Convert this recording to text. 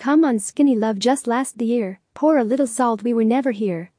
Come on skinny love just last the year, pour a little salt we were never here.